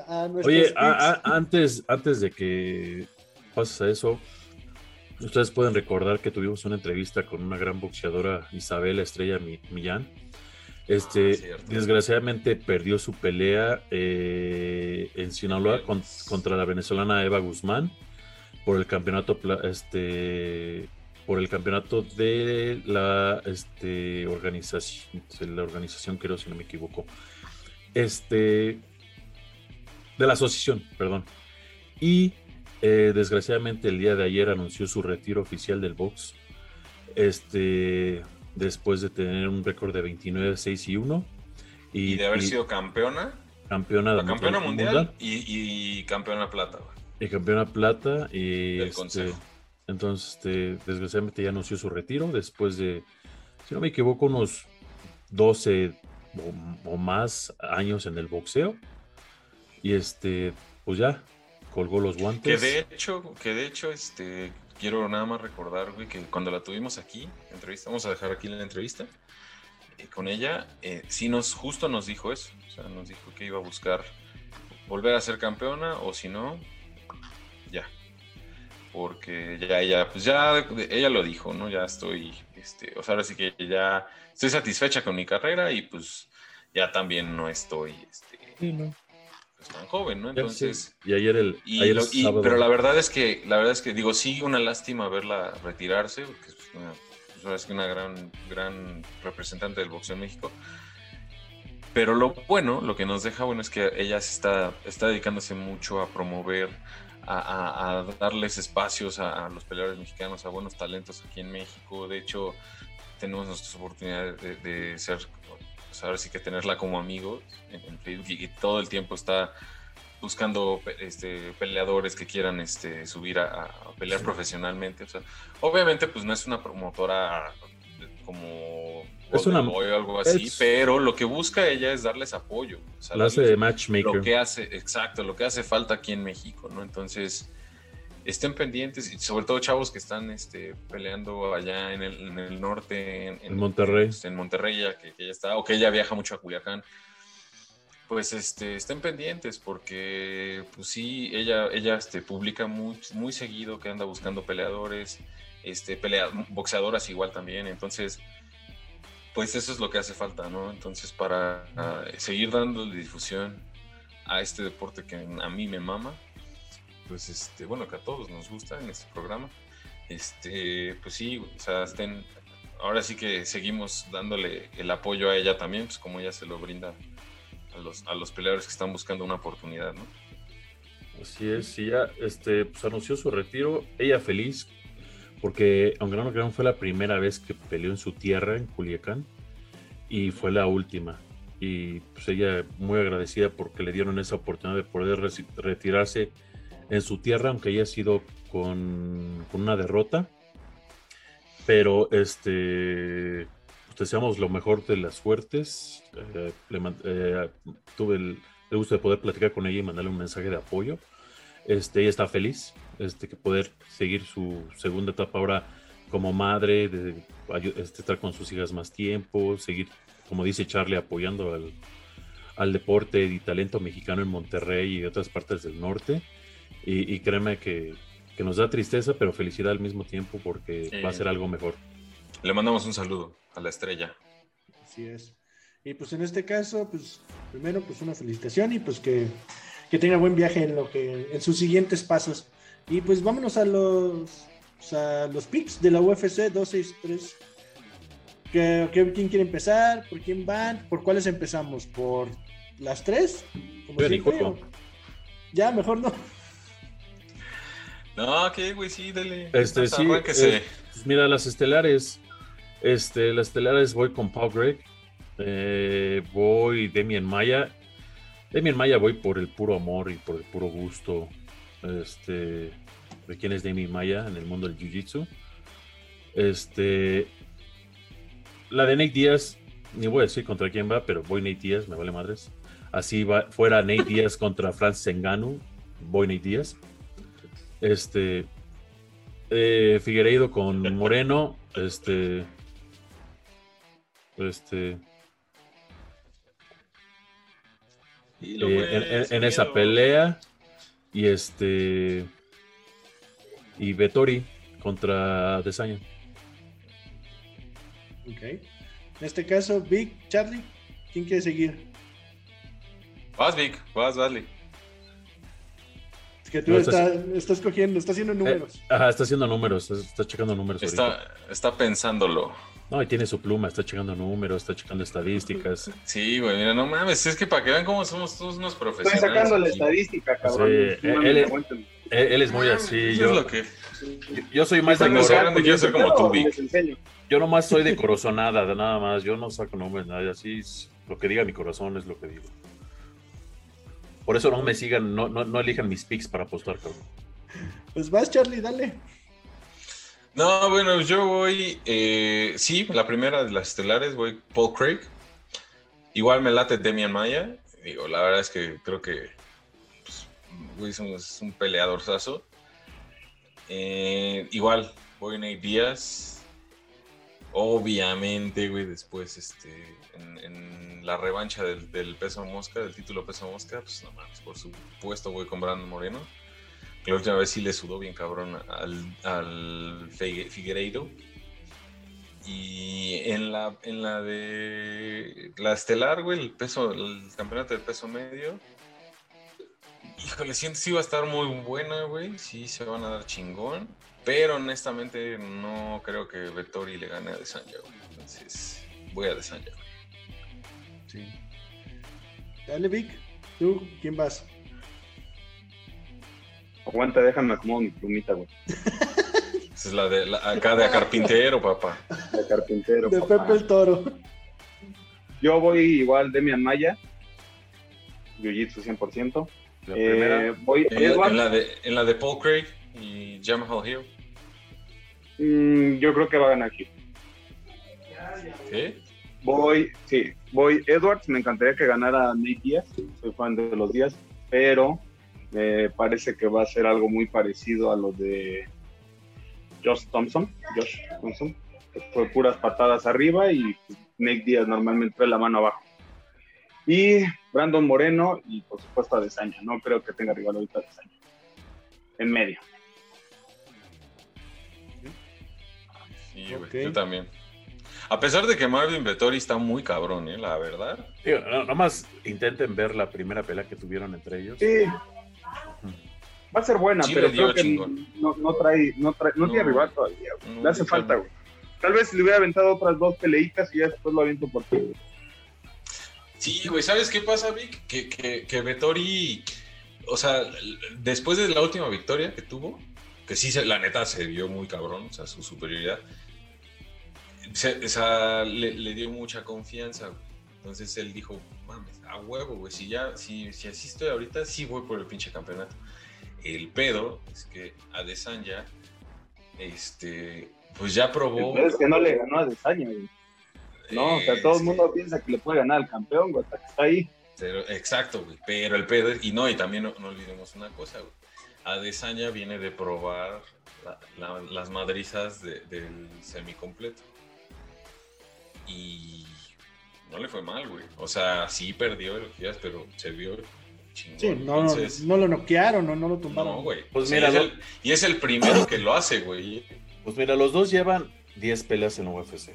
a Oye, antes, antes de que pases a eso, ustedes pueden recordar que tuvimos una entrevista con una gran boxeadora, Isabel Estrella Millán. Este, ah, desgraciadamente perdió su pelea eh, en Sinaloa contra la venezolana Eva Guzmán por el campeonato este por el campeonato de la este, organización la organización creo si no me equivoco este de la asociación perdón y eh, desgraciadamente el día de ayer anunció su retiro oficial del box este después de tener un récord de 29, 6 y 1. Y, de haber sido campeona. Campeona, de campeona mundial, Y, campeona plata. Y campeona plata. Y este, entonces, este, desgraciadamente ya anunció su retiro después de, si no me equivoco, unos 12, o, más años en el boxeo. Y este, pues ya, colgó los guantes. Que de hecho, que de hecho, este, quiero nada más recordar, güey, que cuando la tuvimos aquí, entrevista, vamos a dejar aquí la entrevista eh, con ella, eh, sí nos, justo nos dijo eso, o sea, nos dijo que iba a buscar volver a ser campeona o si no. Porque ya ella, pues ya, ella lo dijo, ¿no? Ya estoy, este, o sea, ahora sí que ya estoy satisfecha con mi carrera y pues ya también no estoy, este, pues, tan joven, ¿no? Entonces. Y ayer el. pero la verdad es que, la verdad es que digo, sí, una lástima verla retirarse, porque es una, pues, una gran, gran representante del boxeo en México. Pero lo bueno, lo que nos deja bueno es que ella está, está dedicándose mucho a promover, a, darles espacios a, los peleadores mexicanos, a buenos talentos aquí en México. De hecho, tenemos nuestras oportunidades de, ser, pues ahora sí que tenerla como amigo en, Facebook y, todo el tiempo está buscando este, peleadores que quieran este, subir a, pelear profesionalmente. O sea, obviamente, pues no es una promotora como es una, o algo así, pero lo que busca ella es darles apoyo. O hace de matchmaker. Lo que hace, exacto, lo que hace falta aquí en México, ¿no? Entonces, estén pendientes, y sobre todo chavos que están este, peleando allá en el, norte, en, Monterrey. Este, en Monterrey, ya que, ella está, o que ella viaja mucho a Culiacán. Pues este, estén pendientes porque, pues sí, ella, ella este, publica muy, muy seguido que anda buscando peleadores, este, pelea, boxeadoras igual también. Entonces, pues eso es lo que hace falta, ¿no? Entonces, para ah, seguir dando difusión a este deporte que a mí me mama, pues este, bueno, que a todos nos gusta en este programa, este, pues sí, o sea, estén, ahora sí que seguimos dándole el apoyo a ella también, pues como ella se lo brinda a los, a los peleadores que están buscando una oportunidad, ¿no? Así es, y ya este, pues anunció su retiro, ella feliz, porque aunque no lo crean, fue la primera vez que peleó en su tierra, en Culiacán, y fue la última. Y pues ella muy agradecida porque le dieron esa oportunidad de poder retirarse en su tierra, aunque haya sido con, una derrota. Pero este, pues deseamos lo mejor de las suertes. Eh, eh, tuve el, el gusto de poder platicar con ella y mandarle un mensaje de apoyo. Este, ella está feliz, este, que poder seguir su segunda etapa ahora como madre, de, este, estar con sus hijas más tiempo, seguir, como dice Charlie, apoyando al, al deporte y talento mexicano en Monterrey y otras partes del norte. Y, créeme que, que, nos da tristeza, pero felicidad al mismo tiempo porque va a ser algo mejor. Le mandamos un saludo a la estrella. Así es. Y pues en este caso, pues primero pues una felicitación y pues que, que tenga buen viaje en lo que en sus siguientes pasos. Y pues vámonos a los, a los picks de la UFC 263. ¿Qué, quién quiere empezar? ¿Por quién van? ¿Por cuáles empezamos? ¿Por las tres? Como Ya, mejor no. No, ¿qué, güey? Sí, dale. Este, sí. Eh, pues mira, las estelares. Este, las estelares voy con Paul Greg. Eh, voy Demian Maya. Demian Maya voy por el puro amor y por el puro gusto este, de quién es Demi Maya en el mundo del Jiu-Jitsu. Este, la de Nate Díaz, ni voy a decir contra quién va, pero voy Nate Díaz, me vale madres. Así va, fuera Nate Díaz contra Francis Enganu, voy Nate Díaz. Este, eh, Figueiredo con Moreno, este, este, eh, en, esa pelea. Y este. Y Vettori contra Desaña. Ok. En este caso, Vic, Charlie, ¿quién quiere seguir? Vas, Vic, vas, dale. Es que tú estás, cogiendo, estás haciendo números. Eh, ajá, está haciendo números, está, checando números. Está, está pensándolo. No, y tiene su pluma, está checando números, está checando estadísticas. Sí, güey, mira, no mames, es que para que vean cómo somos todos unos profesionales. Estoy sacando la estadística, cabrón. Sí, él, es muy así. yo, es lo que... yo, soy más de grande, yo soy como tú, Vic. Yo nomás soy de corazonada, nada más. Yo no saco nombres, nada. Así lo que diga mi corazón es lo que digo. Por eso no me sigan, no, no, no elijan mis picks para apostar, cabrón. Pues vas, Charlie, dale. No, bueno, yo voy, eh, sí, la primera de las estelares voy Paul Craig. Igual me late Demian Maya. Digo, la verdad es que creo que pues, es un peleador sazo. Eh, igual, voy Nate Díaz. Obviamente, güey, después este, en, la revancha del, peso mosca, del título peso mosca, pues no mames, por supuesto voy con Brandon Moreno. Creo que a ver si le sudó bien cabrón al, al Figueiredo. Y en la, en la de la estelar, güey, el peso, el campeonato de peso medio. Híjole, siento que sí va a estar muy buena, güey. Sí, se van a dar chingón. Pero honestamente no creo que Vettori le gane a Desanya, güey. Entonces voy a Desanya. Sí. Dale, Vic. ¿Tú quién vas? Aguanta, déjame acomodar mi plumita, güey. Esa es la de la, acá de carpintero, papá. De carpintero. De Pepe el Toro. Yo voy igual Demian Maya. Jiu-Jitsu 100%. La primera. Eh, voy en, la, de, en la de Paul Craig y Jamal Hill. Mm, yo creo que va a ganar aquí. ¿Qué? Voy, sí, voy Edwards. Me encantaría que ganara Nate Díaz. Soy fan de los días, pero me parece que va a ser algo muy parecido a lo de Josh Thompson. Josh Thompson. fue puras patadas arriba y Nate Díaz normalmente fue la mano abajo. Y Brandon Moreno y por supuesto a Desaña. No creo que tenga rival ahorita a Desaña. En medio. yo también. A pesar de que Marvin Vettori está muy cabrón, ¿eh? la verdad. nomás intenten ver la primera pelea que tuvieron entre ellos. Sí. Va a ser buena, pero creo que no, no, trae, no, trae, no, tiene rival todavía. Le hace falta, güey. Tal vez le hubiera aventado otras dos peleitas y ya después lo aviento por ti. Sí, güey, ¿sabes qué pasa, Vic? Que, que, que Vettori, o sea, después de la última victoria que tuvo, que sí, la neta se vio muy cabrón, o sea, su superioridad, o sea, le, dio mucha confianza. Entonces él dijo, mames, a huevo, güey, si ya, si, si así estoy ahorita, sí voy por el pinche campeonato. El pedo es que Adesanya, este, pues ya probó. El es que no le ganó a Adesanya, güey. No, o sea, todo el mundo piensa que le puede ganar al campeón, güey, hasta que está ahí. Pero, exacto, güey. Pero el pedo, y no, y también no, olvidemos una cosa, güey. Adesanya viene de probar las madrizas del semicompleto. Y no le fue mal, güey. O sea, sí perdió elogias, pero se vio chingón. Sí, no, no, lo noquearon, no, no lo tumbaron. No, güey. Pues mira, y es el primero que lo hace, güey. Pues mira, los dos llevan 10 peleas en UFC.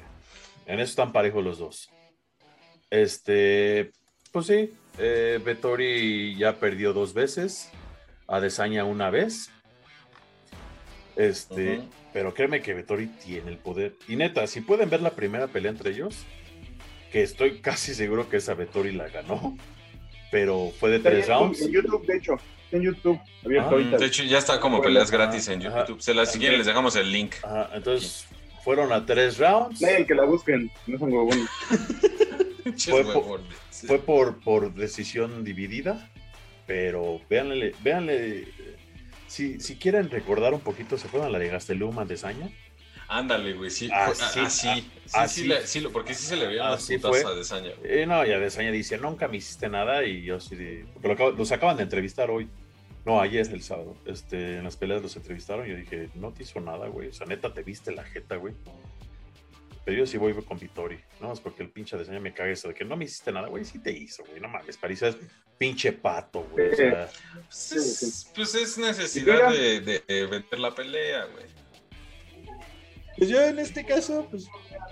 En eso están parejos los dos. Este, pues sí, eh, Vettori ya perdió dos veces, Adesanya una vez. Este, pero créeme que Vettori tiene el poder. Y neta, si pueden ver la primera pelea entre ellos, que estoy casi seguro que esa Vettori la ganó, pero fue de tres rounds. En YouTube, de hecho, en YouTube. Ah, de hecho, ya está como peleas gratis en YouTube. Se las siguen, les dejamos el link. entonces, fueron a tres rounds. que la busquen, no son huevones. fue, por, fue por, por, decisión dividida, pero véanle, véanle si, si quieren recordar un poquito, ¿se fueron a la de Gastelum de Saña? Ándale, güey, sí. Así, así, así, sí, porque sí se le veía las putas a Desaña. Eh, no, y a Desaña dice, nunca me hiciste nada y yo sí, porque lo los acaban de entrevistar hoy. No, ayer es el sábado. Este, en las peleas los entrevistaron y yo dije, no te hizo nada, güey. O sea, neta, te viste la jeta, güey. Pero yo sí voy con Vittori. No, es porque el pinche diseño me caga eso de que no me hiciste nada, güey. Sí te hizo, güey. No mames, pareces pinche pato, güey. O sea, pues, pues, es, necesidad de, de, vender la pelea, güey. Pues yo en este caso, pues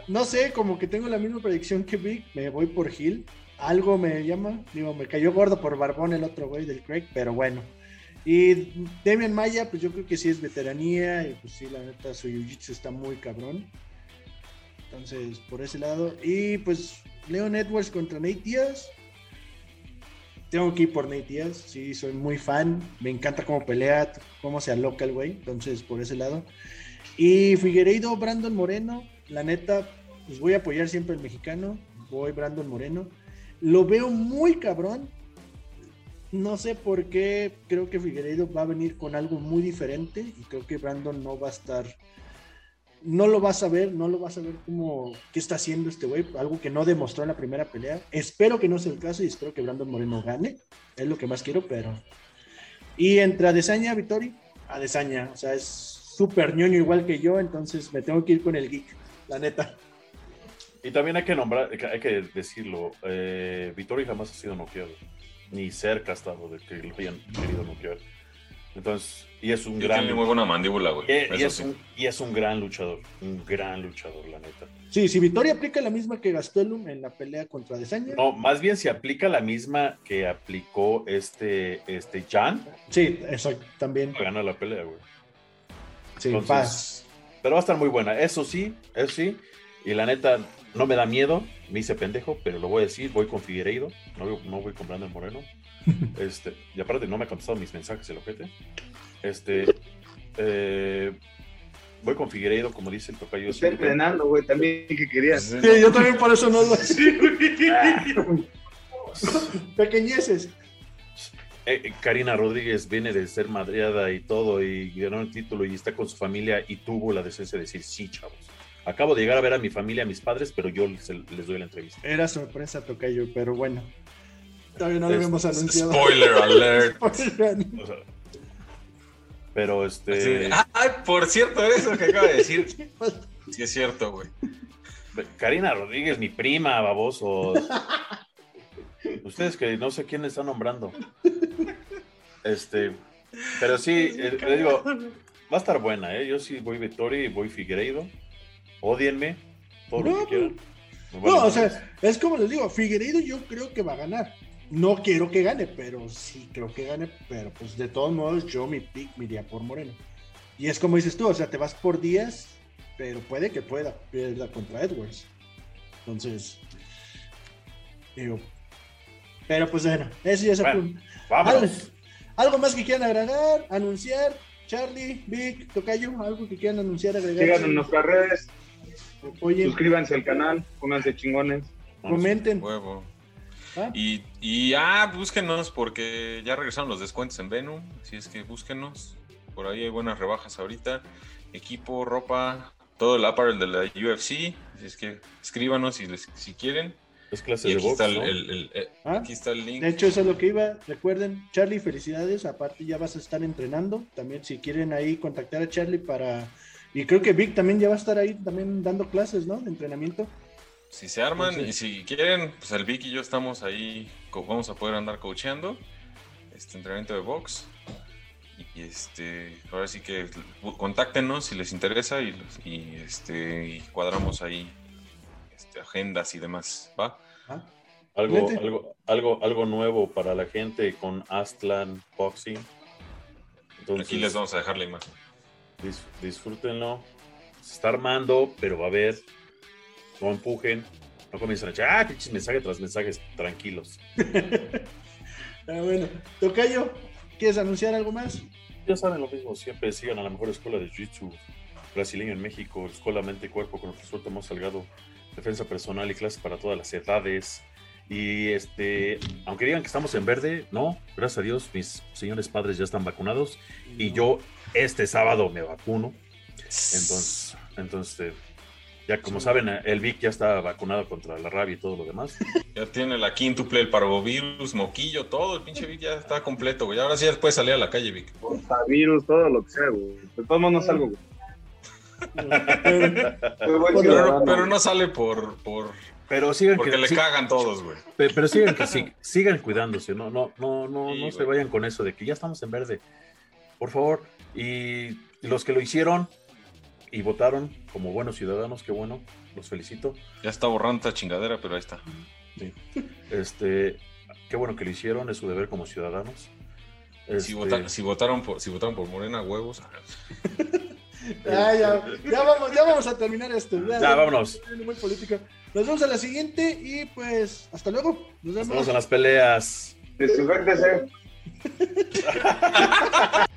no sé, como que tengo la misma predicción que Vic. Me voy por Gil. Algo me llama. Digo, me cayó gordo por Barbón el otro güey del Craig, pero bueno. Y Demian Maya, pues yo creo que sí es veteranía y pues sí, la neta, su jiu-jitsu está muy cabrón. Entonces, por ese lado. Y pues, Leon Edwards contra Nate Diaz. Tengo que ir por Nate Diaz, sí, soy muy fan. Me encanta cómo pelea, cómo se aloca el güey. Entonces, por ese lado. Y Figueiredo, Brandon Moreno. La neta, pues voy a apoyar siempre al mexicano. Voy Brandon Moreno. Lo veo muy cabrón no sé por qué creo que Figueiredo va a venir con algo muy diferente y creo que Brandon no va a estar no lo vas a ver, no lo vas a ver como qué está haciendo este güey, algo que no demostró en la primera pelea. Espero que no sea el caso y espero que Brandon Moreno gane, es lo que más quiero, pero... Y entre Adesanya, Vittori, Adesanya, o sea, es súper ñoño igual que yo, entonces me tengo que ir con el geek, la neta. Y también hay que nombrar, hay que decirlo, eh, Vittori jamás ha sido noqueado, ni cerca ha estado de que lo hayan querido noquear. Entonces, y es un gran. Tiene muy buena mandíbula, güey. Y, es un, y, es un, gran luchador. Un gran luchador, la neta. Sí, si Victoria aplica la misma que Gastelum en la pelea contra Desaña. No, más bien si aplica la misma que aplicó este, este Jan. Sí, eso también. Gana la pelea, güey. Sí, paz. Pero va a estar muy buena. Eso sí, eso sí. Y la neta, no me da miedo. Me hice pendejo, pero lo voy a decir. Voy con Figueiredo. No, no voy comprando el Moreno. Este, y aparte no me ha contestado mis mensajes el ojete. Este, eh, voy con Figueiredo, como dice el tocayo. Está entrenando, güey, también que querías. Sí, yo también por eso no lo sé, Pequeñeces. Eh, eh, Karina Rodríguez viene de ser madreada y todo y ganó el título y está con su familia y tuvo la decencia de decir sí, chavos. Acabo de llegar a ver a mi familia, a mis padres, pero yo les, les doy la entrevista. Era sorpresa, Tocayo, pero bueno. Todavía no lo habíamos anunciado. Spoiler alert. pero este. Ay, por cierto, eso que acaba de decir. Sí, es cierto, güey. Karina Rodríguez, mi prima, baboso. Ustedes que no sé quién está nombrando. Este. Pero sí, eh, le digo, va a estar buena, ¿eh? Yo sí voy Vittoria y voy Figueiredo. Odienme, todo lo que quieran. No, o sea, es como les digo, Figueiredo yo creo que va a ganar. No quiero que gane, pero sí creo que gane. Pero pues de todos modos, yo mi pick me iría por Moreno. Y es como dices tú, o sea, te vas por días, pero puede que pueda pierda contra Edwards. Entonces, digo. Pero pues bueno, eso ya se bueno, ¿Algo, ¿Algo más que quieran agregar, anunciar? Charlie, Vic, Tocayo, algo que quieran anunciar, agregar. Sigan en nuestras redes. Suscríbanse al canal, pónganse chingones. Comenten. ¿Ah? Y, y ah, búsquenos porque ya regresaron los descuentos en Venom. Así es que búsquenos. Por ahí hay buenas rebajas ahorita. Equipo, ropa, todo el apparel de la UFC. Así es que escríbanos si, les, si quieren. Es clase de aquí, está el, eh, ¿Ah? aquí está el link. De hecho, eso es lo que iba. Recuerden, Charlie, felicidades. Aparte, ya vas a estar entrenando. También, si quieren ahí contactar a Charlie para. Y creo que Vic también ya va a estar ahí también dando clases, ¿no? De entrenamiento. Si se arman y si quieren, pues el Vic y yo estamos ahí, vamos a poder andar coacheando este entrenamiento de box. Y este, ahora sí que contáctenos si les interesa y, este, cuadramos ahí agendas y demás, ¿va? Ah, algo, algo, algo, algo nuevo para la gente con Astlan Boxing. Aquí les vamos a dejar la imagen. disfrútenlo. Se está armando, pero va a haber no empujen, no comiencen a echar, ah, pinches mensajes tras mensajes, tranquilos. ah, bueno, Tocayo, ¿quieres anunciar algo más? Ya saben lo mismo, siempre sigan a la mejor escuela de Jiu-Jitsu brasileño en México, Escuela Mente y Cuerpo con el profesor Tomás Salgado, defensa personal y clases para todas las edades. Y este, aunque digan que estamos en verde, no, gracias a Dios, mis señores padres ya están vacunados y yo este sábado me vacuno. Entonces, entonces ya como saben, el Vic ya está vacunado contra la rabia y todo lo demás. Ya tiene la quíntuple, el parvovirus, moquillo, todo. El pinche Vic ya está completo, güey. Ahora sí ya puede salir a la calle, Vic. Virus, todo lo que sea, güey. De todos modos no salgo, güey. Pero, no sale por... por... Pero sigan Porque le cagan todos, güey. Pero, sigan que sigan cuidándose, no, no, no, no, no se vayan con eso de que ya estamos en verde. Por favor. Y los que lo hicieron, y votaron como buenos ciudadanos, qué bueno, los felicito. Ya está borrando chingadera, pero ahí está. Este, qué bueno que lo hicieron, es su deber como ciudadanos. Si, este, si, votaron por, si votaron por Morena, huevos ya, ya, ya, vamos, ya vamos a terminar esto. Ya, vámonos. Muy política. Nos vemos a la siguiente y pues hasta luego. Nos vemos. Nos en las peleas. Desubéntese.